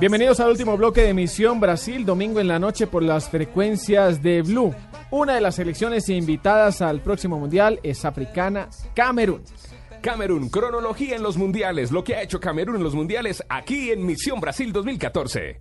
Bienvenidos al último bloque de Misión Brasil, domingo en la noche por las frecuencias de Blue. Una de las selecciones invitadas al próximo mundial es africana Camerún. Camerún, cronología en los mundiales, lo que ha hecho Camerún en los mundiales aquí en Misión Brasil 2014.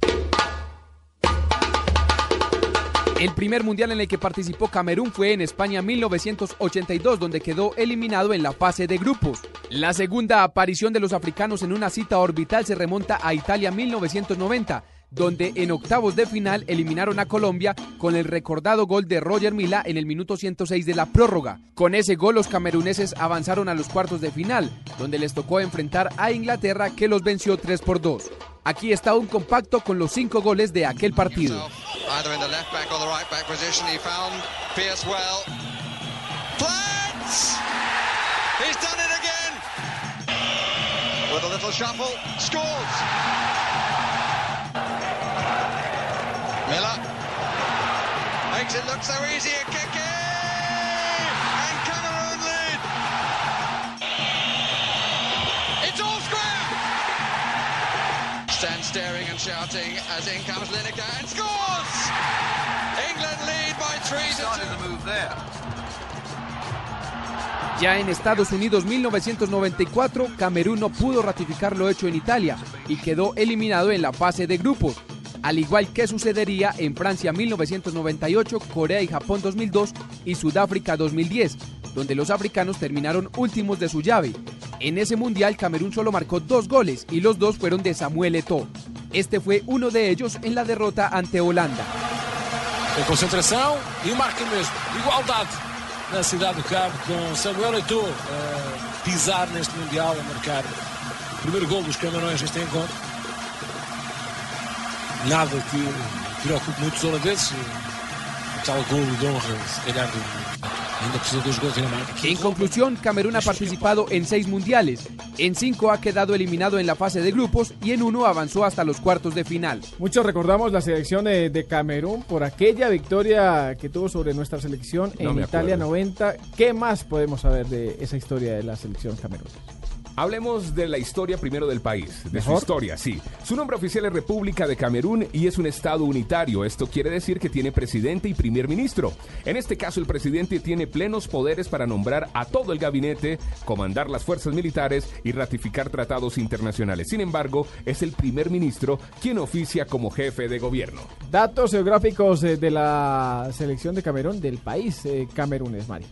El primer mundial en el que participó Camerún fue en España 1982, donde quedó eliminado en la fase de grupos. La segunda aparición de los africanos en una cita orbital se remonta a Italia 1990 donde en octavos de final eliminaron a Colombia con el recordado gol de Roger Mila en el minuto 106 de la prórroga. Con ese gol los cameruneses avanzaron a los cuartos de final, donde les tocó enfrentar a Inglaterra que los venció 3 por 2. Aquí está un compacto con los cinco goles de aquel partido. Miller makes it look so easy. Shouting as in comes Lineker and scores. England lead by three to two. the move there. Ya en Estados Unidos 1994, Camerún no pudo ratificar lo hecho en Italia y quedó eliminado en la fase de grupos al igual que sucedería en Francia 1998, Corea y Japón 2002 y Sudáfrica 2010, donde los africanos terminaron últimos de su llave. En ese mundial Camerún solo marcó dos goles y los dos fueron de Samuel Eto'o. Este fue uno de ellos en la derrota ante Holanda. Tem concentração e marca mesmo. Igualdade na cidade do Cabo com Samuel Eto'o a pisar neste Mundial, a marcar o primeiro gol dos Camarões neste encontro. nada que preocupe muitos holandeses. Tal gol de honra, se calhar, ainda En conclusión, Camerún ha participado en seis mundiales. En cinco ha quedado eliminado en la fase de grupos y en uno avanzó hasta los cuartos de final. Muchos recordamos la selección de, Camerún por aquella victoria que tuvo sobre nuestra selección en Italia acuerdo. 90. ¿Qué más podemos saber de esa historia de la selección Camerún? Hablemos de la historia primero del país, de su historia, sí. Su nombre oficial es República de Camerún y es un estado unitario. Esto quiere decir que tiene presidente y primer ministro. En este caso, el presidente tiene plenos poderes para nombrar a todo el gabinete, comandar las fuerzas militares y ratificar tratados internacionales. Sin embargo, es el primer ministro quien oficia como jefe de gobierno. Datos geográficos eh, de la selección de Camerún, del país eh, Camerún, es Mari.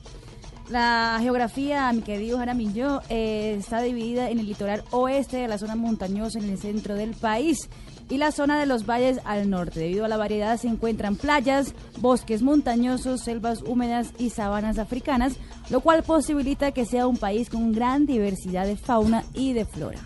La geografía, mi querido Jaramillo, eh, está dividida en el litoral oeste de la zona montañosa en el centro del país y la zona de los valles al norte. Debido a la variedad se encuentran playas, bosques montañosos, selvas húmedas y sabanas africanas, lo cual posibilita que sea un país con gran diversidad de fauna y de flora.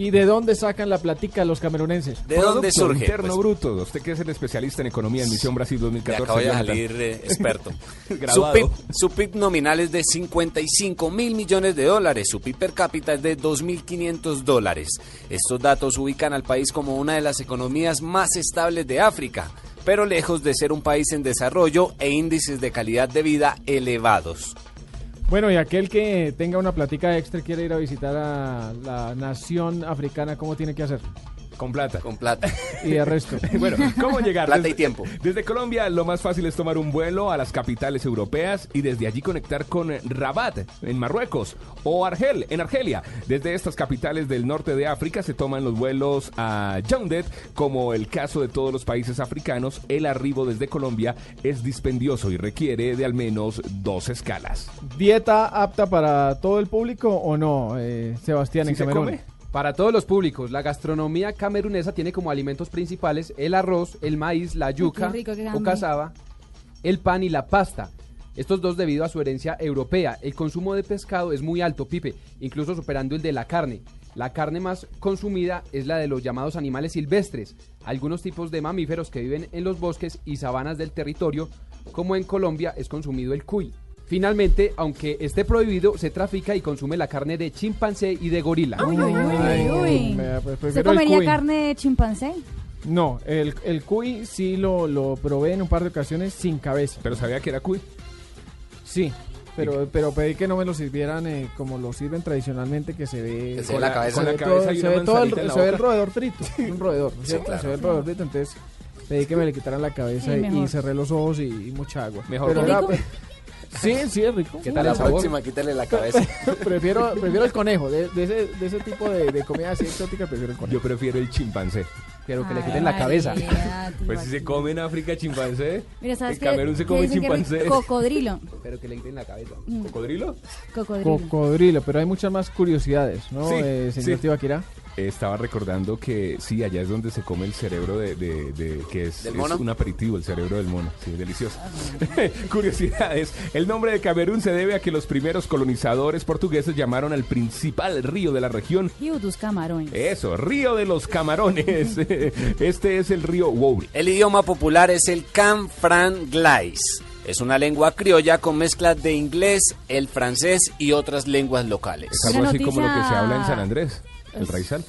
¿Y de dónde sacan la platica los camerunenses? ¿De dónde Producto surge? Interno Pues, bruto. Usted que es el especialista en economía en Misión Brasil le 2014. acabo de salir eh, experto. su. PIB, su PIB nominal es de 55 mil millones de dólares. Su PIB per cápita es de 2.500 dólares. Estos datos ubican al país como una de las economías más estables de África, pero lejos de ser un país en desarrollo e índices de calidad de vida elevados. Bueno, y aquel que tenga una platica extra y quiere ir a visitar a la nación africana, ¿cómo tiene que hacer? Con plata. Con plata. Y el resto. Bueno, ¿cómo llegar? Plata Desde- y tiempo. Desde Colombia lo más fácil es tomar un vuelo a las capitales europeas y desde allí conectar con Rabat en Marruecos o Argel en Argelia. Desde estas capitales del norte de África se toman los vuelos a Yaoundé, como el caso de todos los países africanos. El arribo desde Colombia es dispendioso y requiere de al menos dos escalas. ¿Dieta apta para todo el público o no, eh, Sebastián, ¿Sí en se Camerún? come? Para todos los públicos, la gastronomía camerunesa tiene como alimentos principales el arroz, el maíz, la yuca rico, o cazaba, el pan y la pasta. Estos dos debido a su herencia europea. El consumo de pescado es muy alto, Pipe, incluso superando el de la carne. La carne más consumida es la de los llamados animales silvestres, algunos tipos de mamíferos que viven en los bosques y sabanas del territorio, como en Colombia es consumido el cuy. Finalmente, aunque esté prohibido, se trafica y consume la carne de chimpancé y de gorila. Uy, uy, uy, uy. vea, pues, ¿Se prefiero el comería cuy. carne de chimpancé? No, el, el cuy sí lo, lo probé en un par de ocasiones sin cabeza. Pero sabía que era cuy. Sí, pero, pero pedí que no me lo sirvieran eh, como lo sirven tradicionalmente, que se ve... Que se ve la cabeza. se Con la ve cabeza todo- y se una ve todo el, manzanita en la se ve el boca. roedor frito, un roedor, ¿no es ¿cierto? claro. Se ve el roedor frito, entonces pedí que me le quitaran la cabeza Sí, y, mejor. cerré los ojos y, y mucha agua. Mejor Pero sí, sí, es rico. ¿Qué tal La sabor? próxima, quítale la cabeza. prefiero, prefiero el conejo, de, de ese, de ese tipo de, de comida así exótica, prefiero el conejo. Yo prefiero el chimpancé. Quiero que le quiten la cabeza. Pues si se come en África chimpancé, Mira, ¿sabes en? Camerún se ¿Qué come chimpancé. Cocodrilo. Pero que le quiten la cabeza. ¿Cocodrilo? Cocodrilo. Cocodrilo, pero hay muchas más curiosidades, ¿no, Sí, eh, señor sí. Tibaquirá? Estaba recordando que sí, allá es donde se come el cerebro de, de- de- que es, ¿Del es mono? un aperitivo, el cerebro del mono. Sí, delicioso. Curiosidades. El nombre de Camerún se debe a que los primeros colonizadores portugueses llamaron al principal río de la región. Rio dos Camarões. Eso, Río de los Camarones. Este es el río Wouri. El idioma popular es el Canfranglais. Es una lengua criolla con mezcla de inglés, el francés y otras lenguas locales. Es algo así como lo que se habla en San Andrés, el Raizal.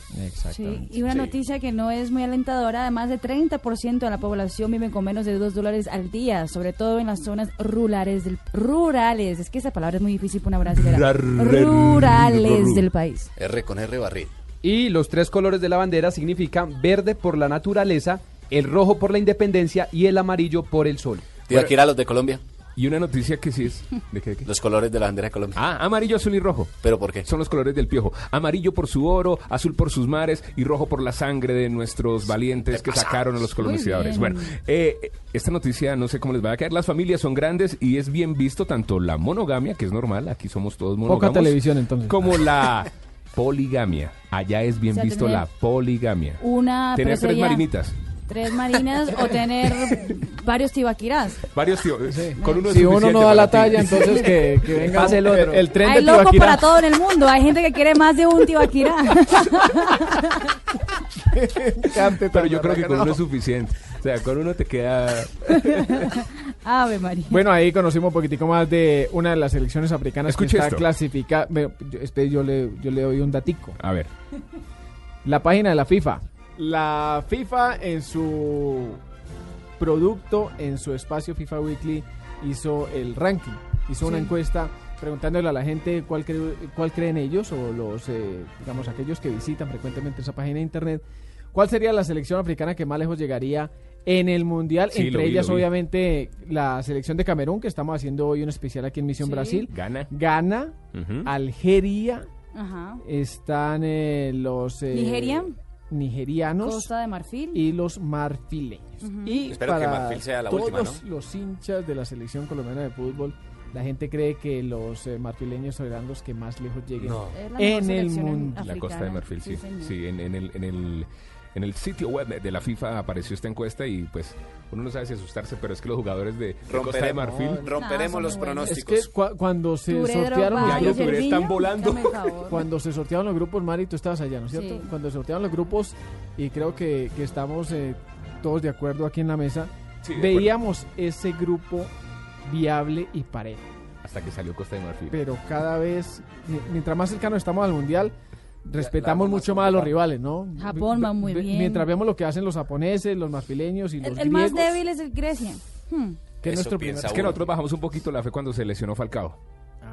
Sí, y una Sí. noticia que no es muy alentadora, además de 30% de la población vive con menos de 2 dólares al día, sobre todo en las zonas rurales del rurales, es que esa palabra es muy difícil para una brasilera. Rurales del país. R con R barril. Y los tres colores de la bandera significan verde por la naturaleza, el rojo por la independencia y el amarillo por el sol. Tío, aquí era los de Colombia. Y una noticia que sí es... ¿De qué? de qué? Los colores de la bandera de Colombia. Ah, amarillo, azul y rojo. ¿Pero por qué? Son los colores del piojo. Amarillo por su oro, azul por sus mares y rojo por la sangre de nuestros valientes que sacaron a los colonizadores. Bueno, eh, esta noticia no sé cómo les va a caer. Las familias son grandes y es bien visto tanto la monogamia, que es normal, aquí somos todos monógamos. Poca televisión entonces. Como la poligamia. Allá es bien O sea, visto la poligamia. Una Tener tres sería marinitas. Tres marinas o tener varios tibaquirás. Varios tíos. Con uno Si uno no da la talla, entonces que, que venga Pase el otro. el tren Hay de Tibaquirá. para todo en el mundo. Hay gente que quiere más de un tibaquirá. Cante Pero yo creo que con no. uno es suficiente. O sea, con uno te queda... Ave María. Bueno, ahí conocimos un poquitico más de una de las selecciones africanas Escuche que está esto. clasificada. Espere, yo le, yo le doy un datico. A ver. La página de la FIFA. La FIFA en su producto, en su espacio FIFA Weekly, hizo el ranking. Hizo una encuesta preguntándole a la gente cuál, cree- cuál creen ellos o los, eh, digamos, aquellos que visitan frecuentemente esa página de internet. ¿Cuál sería la selección africana que más lejos llegaría en el Mundial? Sí, Entre vi, ellas, obviamente, la selección de Camerún, que estamos haciendo hoy un especial aquí en Misión Sí. Brasil. Gana. Ghana, Ujú. Algeria, Ajá. están eh, los eh, Nigeria. Nigerianos Costa de Marfil. y los marfileños. Y Espero que para Marfil sea la todos última, los hinchas de la selección colombiana de fútbol, la gente cree que los eh, marfileños serán los que más lejos lleguen. No. La en el mundo. La africana. Costa de Marfil, sí. Sí, en, en el, en, el, en el sitio web de- la FIFA apareció esta encuesta y pues uno no sabe si asustarse, pero es que los jugadores de, de Costa de Romperemos- Marfil... Romperemos los buenos. Es pronósticos. que cua- cuando se sortearon los Ya, y los grupos, están volando. cuando se sortearon los grupos, Mari, tú estabas allá, ¿no es cierto? Sí. Cuando se sortearon los grupos y creo que, que estamos eh, todos de acuerdo aquí en la mesa, Sí, veíamos ese grupo viable y parejo. Hasta que salió Costa de Marfil. pero cada vez, mi- mientras más cercano estamos al mundial, respetamos la- mucho más a los rivales, ¿no? Japón va muy bien. Mientras vemos lo que hacen los japoneses, los marfileños y los El, el más griegos, débil es el Grecia. Hmm. que es nuestro primer... Es que nosotros bajamos un poquito la fe cuando se lesionó Falcao.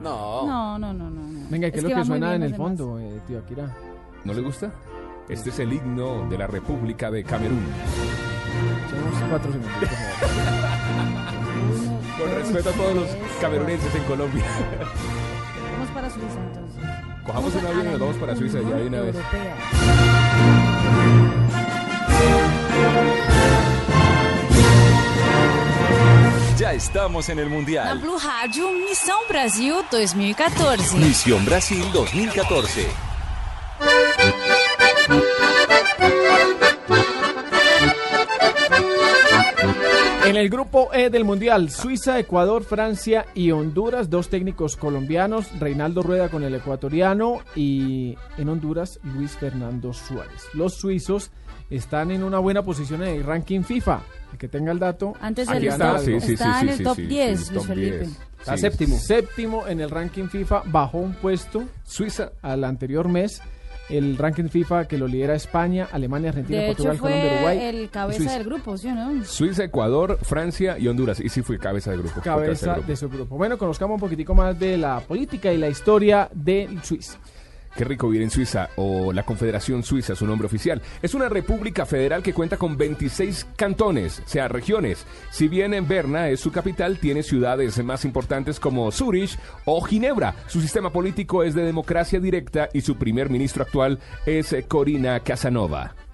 No. No, no, no, no. no. Venga, ¿y ¿qué es, lo va que suena en el demás. fondo, eh, tío Akira? ¿No le gusta? Este es el himno de la República de Camerún. Echemos cuatro segundos. Con respeto a todos los camerunenses en Colombia. Vamos para Suiza entonces. Cojamos un avión y nos vamos para Suiza ya de una vez. Ya estamos en el Na Mundial. Blue Rádio, Missão Brasil 2014. Misión Brasil 2014. El grupo E del Mundial, Suiza, Ecuador, Francia y Honduras, dos técnicos colombianos, Reinaldo Rueda con el ecuatoriano y en Honduras, Luis Fernando Suárez. Los suizos están en una buena posición en el ranking FIFA. El que tenga el dato, Antes aquí del está. sí, sí, está sí, en sí, el top sí, 10, sí, Luis Felipe. 10. Está Sí. séptimo. Séptimo en el ranking FIFA, bajó un puesto Suiza al anterior mes el ranking FIFA que lo lidera España, Alemania, Argentina, De hecho, Portugal, Colombia, fue Uruguay. el cabeza Suiza. del grupo, ¿sí o no? Suiza, Ecuador, Francia y Honduras. Y sí fue cabeza de grupo. fue cabeza grupo. de su grupo. Bueno, conozcamos un poquitico más de la política y la historia del Suiza. Qué rico vivir en Suiza o la Confederación Suiza, su nombre oficial. Es una república federal que cuenta con 26 cantones, o sea, regiones. Si bien en Berna es su capital, tiene ciudades más importantes como Zurich o Ginebra. Su sistema político es de democracia directa y su primer ministro actual es Corina Casanova.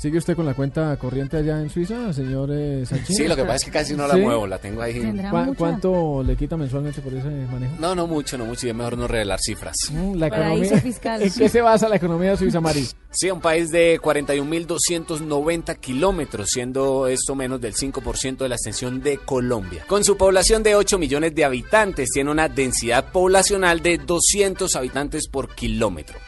¿Sigue usted con la cuenta corriente allá en Suiza, señor eh, Sanchín? Sí, lo que pasa es que casi no la ¿Sí? muevo, la tengo ahí. Tendrá ¿Cuá- mucha. ¿Cuánto le quita mensualmente por ese manejo? No, no mucho, no mucho, y es mejor no revelar cifras. Mm, La economía. fiscal. ¿En qué se basa la economía suiza, Mari? Sí, un país de 41.290 kilómetros, siendo esto menos del 5% de la extensión de Colombia. Con su población de 8 millones de habitantes, tiene una densidad poblacional de 200 habitantes por kilómetro.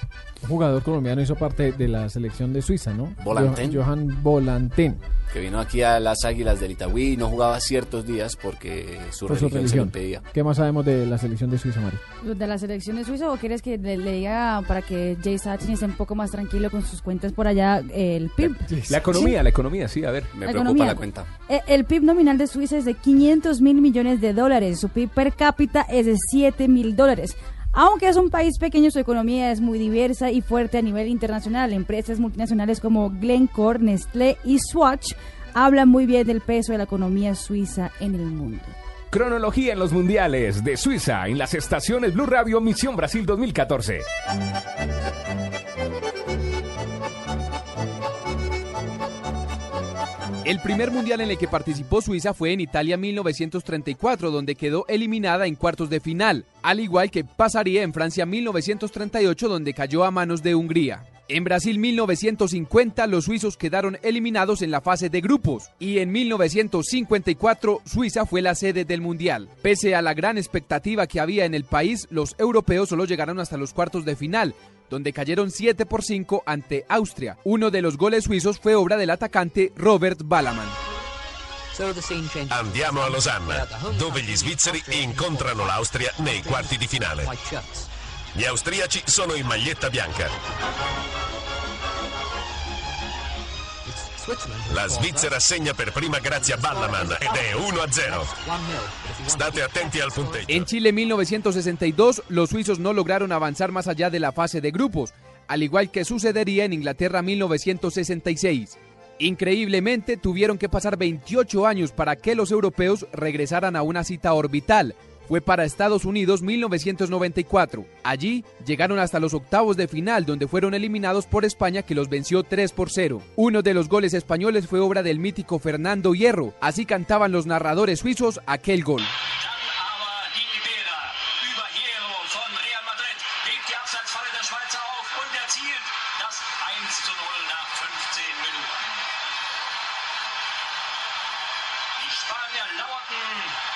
Un jugador colombiano hizo parte de la selección de Suiza, ¿no? Volanten. Jo- Johan Volanten. Que vino aquí a las Águilas del Itagüí y no jugaba ciertos días porque su Por su religión se lo religión. impedía. ¿Qué más sabemos de la selección de Suiza, Mari? ¿De la selección de Suiza o quieres que le, le diga para que Jay Sachin esté un poco más tranquilo con sus cuentas por allá el PIB? La economía, la economía, sí, a ver. Me La preocupa economía. la cuenta. Eh, El PIB nominal de Suiza es de 500 mil millones de dólares. Su PIB per cápita es de 7 mil dólares. Aunque es un país pequeño, su economía es muy diversa y fuerte a nivel internacional. Empresas multinacionales como Glencore, Nestlé y Swatch hablan muy bien del peso de la economía suiza en el mundo. Cronología en los mundiales de Suiza en las estaciones Blue Radio Misión Brasil 2014. El primer mundial en el que participó Suiza fue en Italia 1934, donde quedó eliminada en cuartos de final, al igual que pasaría en Francia 1938, donde cayó a manos de Hungría. En Brasil 1950 los suizos quedaron eliminados en la fase de grupos y en 1954 Suiza fue la sede del mundial. Pese a la gran expectativa que había en el país, los europeos solo llegaron hasta los cuartos de final, donde cayeron 7 por 5 ante Austria. Uno de los goles suizos fue obra del atacante Robert Balaman. Andiamo a Losanna, dove gli svizzeri incontrano l'Austria nei quarti di finale. Gli austriaci sono in maglietta bianca. La segna per prima grazie a Ballaman ed è 1-0. State attenti al punteggio. En Chile 1962 los suizos no lograron avanzar más allá de la fase de grupos, al igual que sucedería en Inglaterra 1966. Increíblemente tuvieron que pasar 28 años para que los europeos regresaran a una cita orbital. Fue para Estados Unidos 1994. Allí llegaron hasta los octavos de final donde fueron eliminados por España que los venció 3 por 0. Uno de los goles españoles fue obra del mítico Fernando Hierro. Así cantaban los narradores suizos aquel gol. Aber die Bilder über Hierro von Real Madrid legt die Abseitsfalle der Schweizer auf und erzielt das 1 zu 0 nach 15 Minuten. Die Spanier lauerten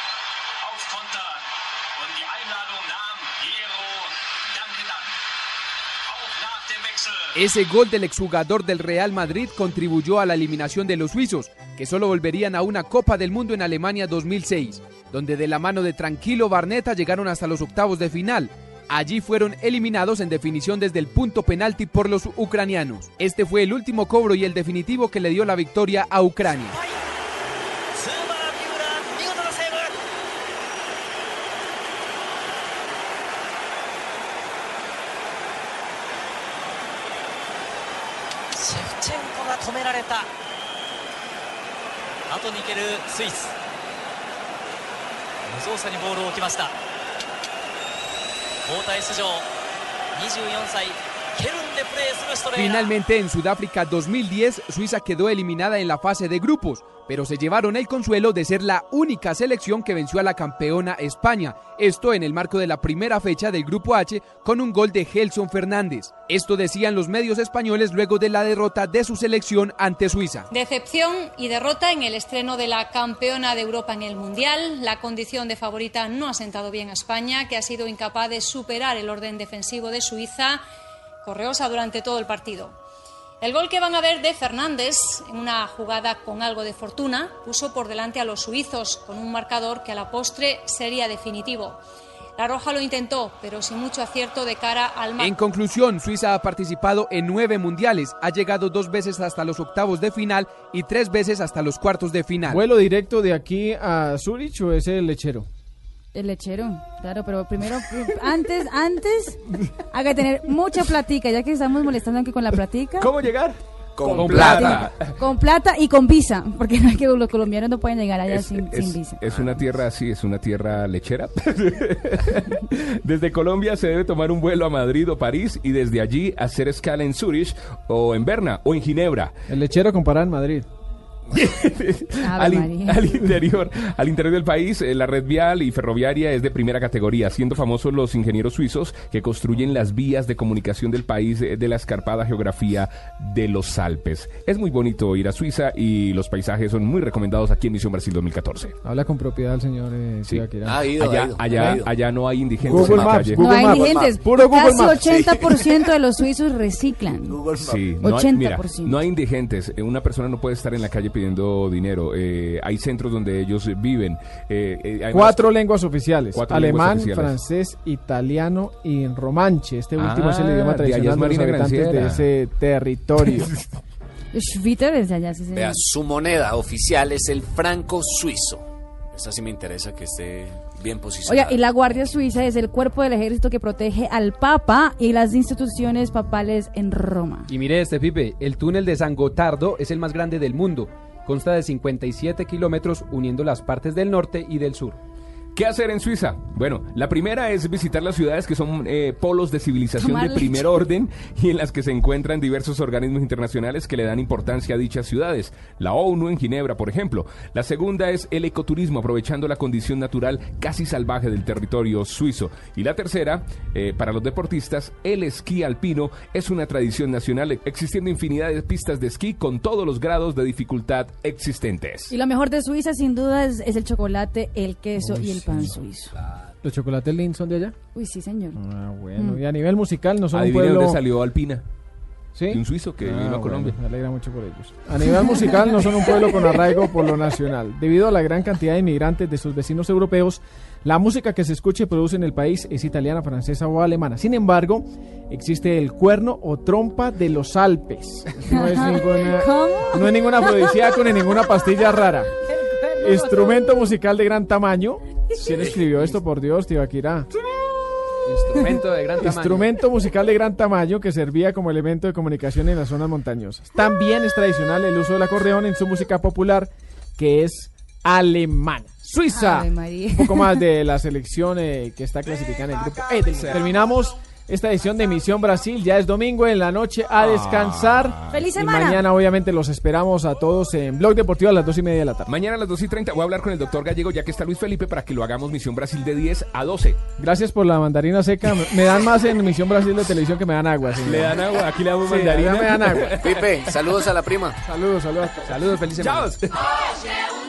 Ese gol del exjugador del Real Madrid contribuyó a la eliminación de los suizos, que solo volverían a una Copa del Mundo en Alemania 2006, donde de la mano de Tranquilo Barneta llegaron hasta los octavos de final. Allí fueron eliminados en definición desde el punto penalti por los ucranianos. Este fue el último cobro y el definitivo que le dio la victoria a Ucrania. シェフチェンコが止められた。後に行けるスイス。無造作にボールを置きました。交代出場。24歳。Finalmente en Sudáfrica 2010, Suiza quedó eliminada en la fase de grupos, pero se llevaron el consuelo de ser la única selección que venció a la campeona España, esto en el marco de la primera fecha del Grupo H con un gol de Gelson Fernández. Esto decían los medios españoles luego de la derrota de su selección ante Suiza. Decepción y derrota en el estreno de la campeona de Europa en el Mundial. La condición de favorita no ha sentado bien a España, que ha sido incapaz de superar el orden defensivo de Suiza correosa durante todo el partido. El gol que van a ver de Fernández, en una jugada con algo de fortuna, puso por delante a los suizos con un marcador que a la postre sería definitivo. La Roja lo intentó, pero sin mucho acierto de cara al mar. En conclusión, Suiza ha participado en nueve mundiales, ha llegado dos veces hasta los octavos de final y tres veces hasta los cuartos de final. ¿Vuelo directo de aquí a Zurich o es el lechero? El lechero, claro, pero primero, antes, antes, hay que tener mucha platica, ya que estamos molestando aquí con la platica. ¿Cómo llegar? Con, plata. Con plata y con visa, porque no es que los colombianos no pueden llegar allá Es, sin, es- sin visa. es una tierra así, es una tierra lechera. desde Colombia se debe tomar un vuelo a Madrid o París y desde allí hacer escala en Zurich o en Berna o en Ginebra. El lechero comparado en Madrid. Al, in- María. al interior, al interior del país, eh, la red vial y ferroviaria es de primera categoría, siendo famosos los ingenieros suizos que construyen las vías de comunicación del país eh, de la escarpada geografía de los Alpes. Es muy bonito ir a Suiza y los paisajes son muy recomendados aquí en Misión Brasil 2014. Habla con propiedad el señor eh, Sí. Zipaquirá. Ha ido, ha allá, ido, allá, ha ido. allá no hay indigentes Google en la Maps, calle. Google no hay Maps. indigentes, Puro Google casi Maps. 80% de los suizos reciclan. Sí, no hay, mira, 80%. no hay indigentes. Eh, Una persona no puede estar en la calle pidiendo dinero. Eh, hay centros donde ellos viven. Eh, eh, además- Cuatro lenguas oficiales. Cuatro Alemán, lenguas oficiales. francés, italiano y romanche. Este último es el Ah, idioma de tradicional de los Marina habitantes de ese territorio. Schwitter desde allá, sí. Vea, su moneda oficial es el franco suizo. Esa sí me interesa que esté bien posicionada. Oiga, y la Guardia Suiza es el cuerpo del ejército que protege al Papa y las instituciones papales en Roma. Y mire este, Pipe, el túnel de San Gotardo es el más grande del mundo. Consta de 57 kilómetros uniendo las partes del norte y del sur. ¿Qué hacer en Suiza? Bueno, la primera es visitar las ciudades que son eh, polos de civilización Tomar de primer leche. orden y en las que se encuentran diversos organismos internacionales que le dan importancia a dichas ciudades. La ONU en Ginebra, por ejemplo. La segunda es el ecoturismo, aprovechando la condición natural casi salvaje del territorio suizo. Y la tercera, eh, para los deportistas, el esquí alpino es una tradición nacional, existiendo infinidad de pistas de esquí con todos los grados de dificultad existentes. Y lo mejor de Suiza, sin duda, es, es el chocolate, el queso y el pan suizo. ¿Los chocolates Lindt son de allá? Uy, sí, señor. Ah, bueno. Mm. Y a nivel musical no son un Adivine pueblo... dónde salió Alpina. ¿Sí? De un suizo que Ah, vino a bueno, Colombia. me alegra mucho por ellos. A nivel musical no son un pueblo con arraigo por lo nacional. Debido a la gran cantidad de inmigrantes de sus vecinos europeos, la música que se escucha y produce en el país es italiana, francesa o alemana. Sin embargo, existe el cuerno o trompa de los Alpes. No es ninguna, ¿Cómo? no es ningún afrodisíaco ni ninguna pastilla rara. Instrumento musical de gran tamaño. ¿Quién escribió esto, por Dios, Tibaquirá? Instrumento de gran tamaño. Instrumento musical de gran tamaño que servía como elemento de comunicación en las zonas montañosas. También es tradicional el uso del acordeón en su música popular, que es alemana. Suiza. Un poco más de la selección eh, que está clasificada en el grupo E. del- Terminamos esta edición de Misión Brasil. Ya es domingo en la noche a descansar. ¡Feliz Y semana! mañana, obviamente, los esperamos a todos en Blog Deportivo a las dos y media de la tarde. Mañana a las 2 y 30 voy a hablar con el doctor Gallego, ya que está Luis Felipe, para que lo hagamos Misión Brasil de 10 a 12. Gracias por la mandarina seca. Me- dan más en Misión Brasil de televisión que me dan agua. señor. Le dan agua, aquí le damos Sí, mandarina. me dan agua. Pipe, saludos a la prima. Saludos, saludos. Saludos, feliz semana. Chao.